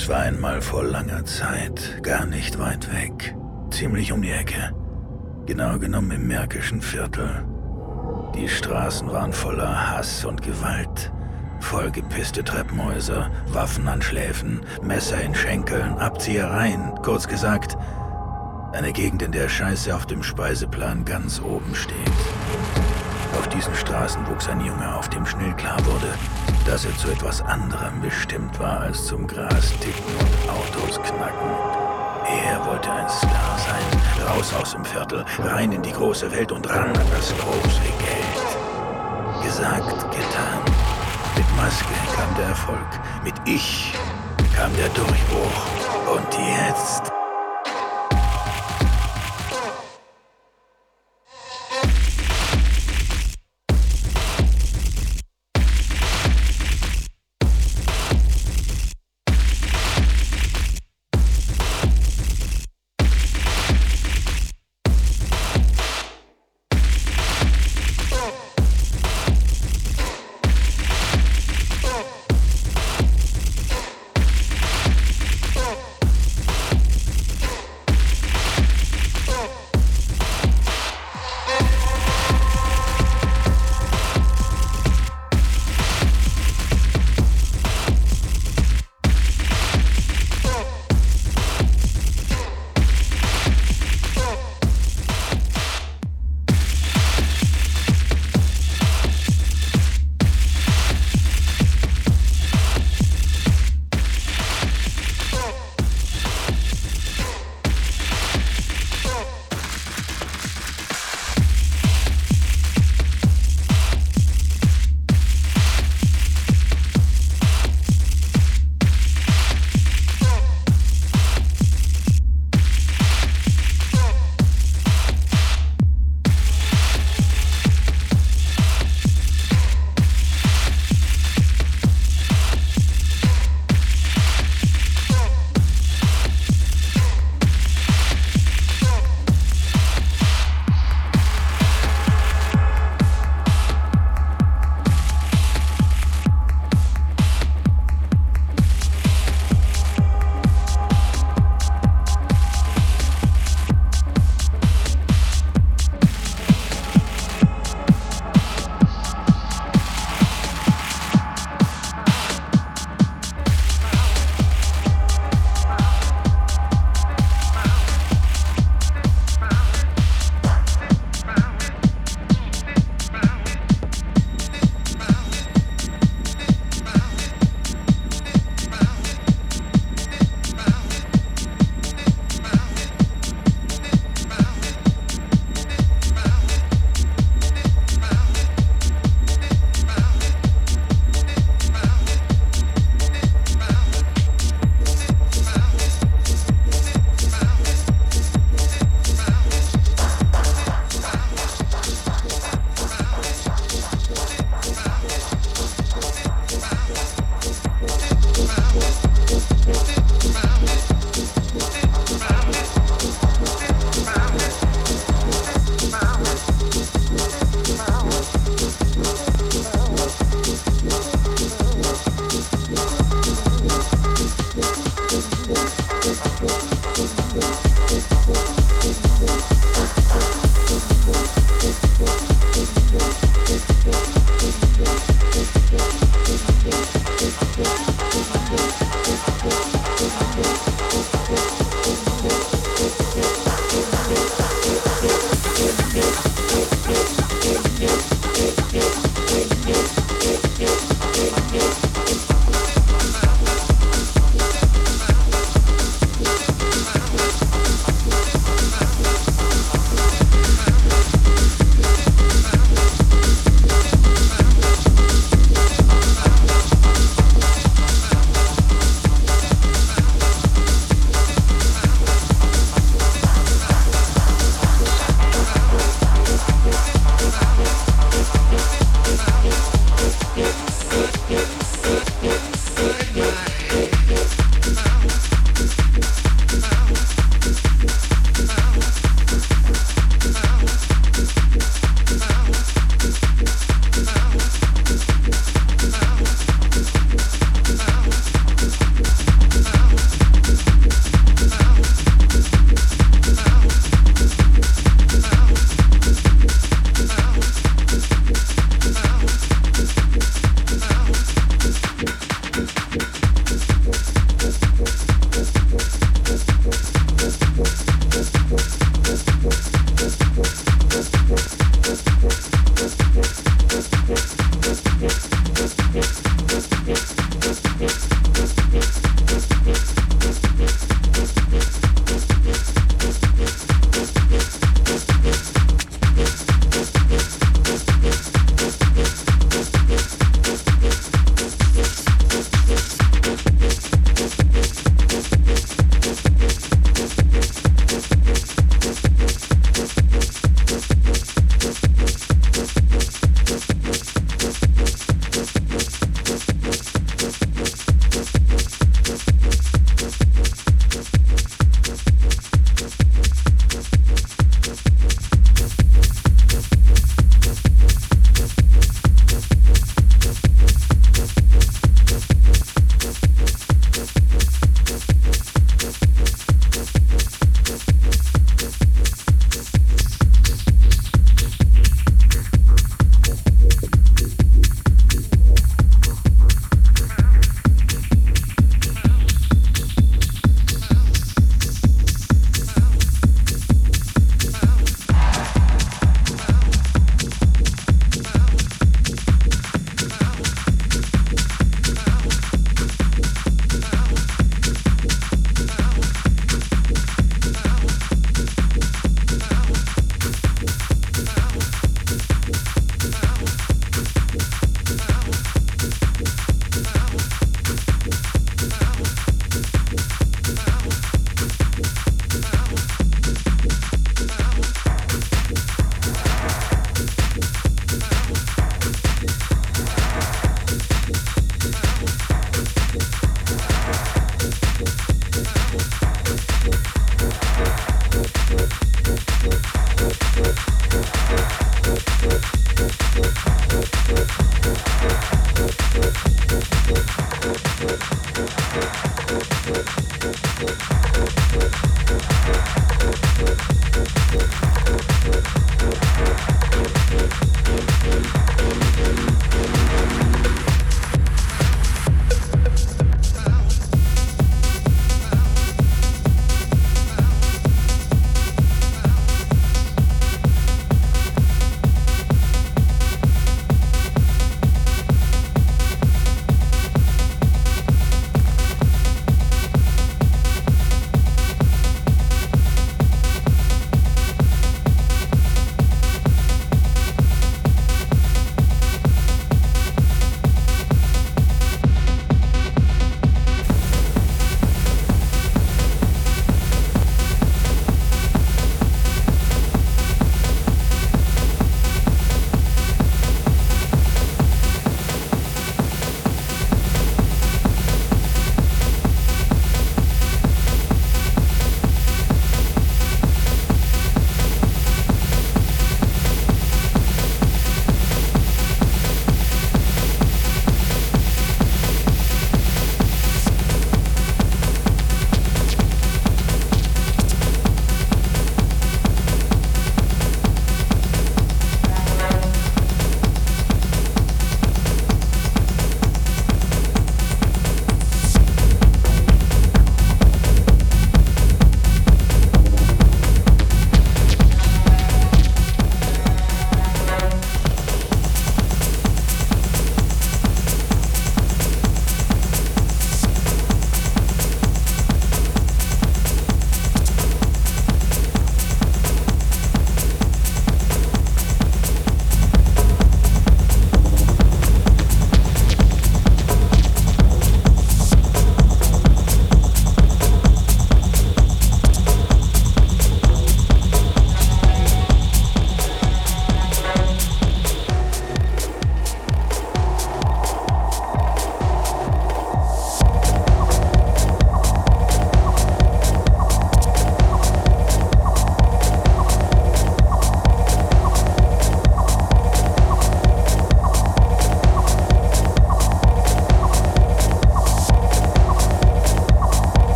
Es war einmal vor langer Zeit, gar nicht weit weg, ziemlich um die Ecke. Genau genommen im Märkischen Viertel. Die Straßen waren voller Hass und Gewalt. Vollgepisste Treppenhäuser, Waffen an Schläfen, Messer in Schenkeln, Abziehereien, kurz gesagt, eine Gegend, in der Scheiße auf dem Speiseplan ganz oben steht. Auf diesen Straßen wuchs ein Junge, auf dem schnell klar wurde, dass er zu etwas anderem bestimmt war als zum Gras ticken und Autos knacken. Er wollte ein Star sein, raus aus dem Viertel, rein in die große Welt und ran an das große Geld. Gesagt, getan. Mit Maske kam der Erfolg, mit Ich kam der Durchbruch. Und jetzt...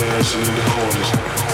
dancing in the corners.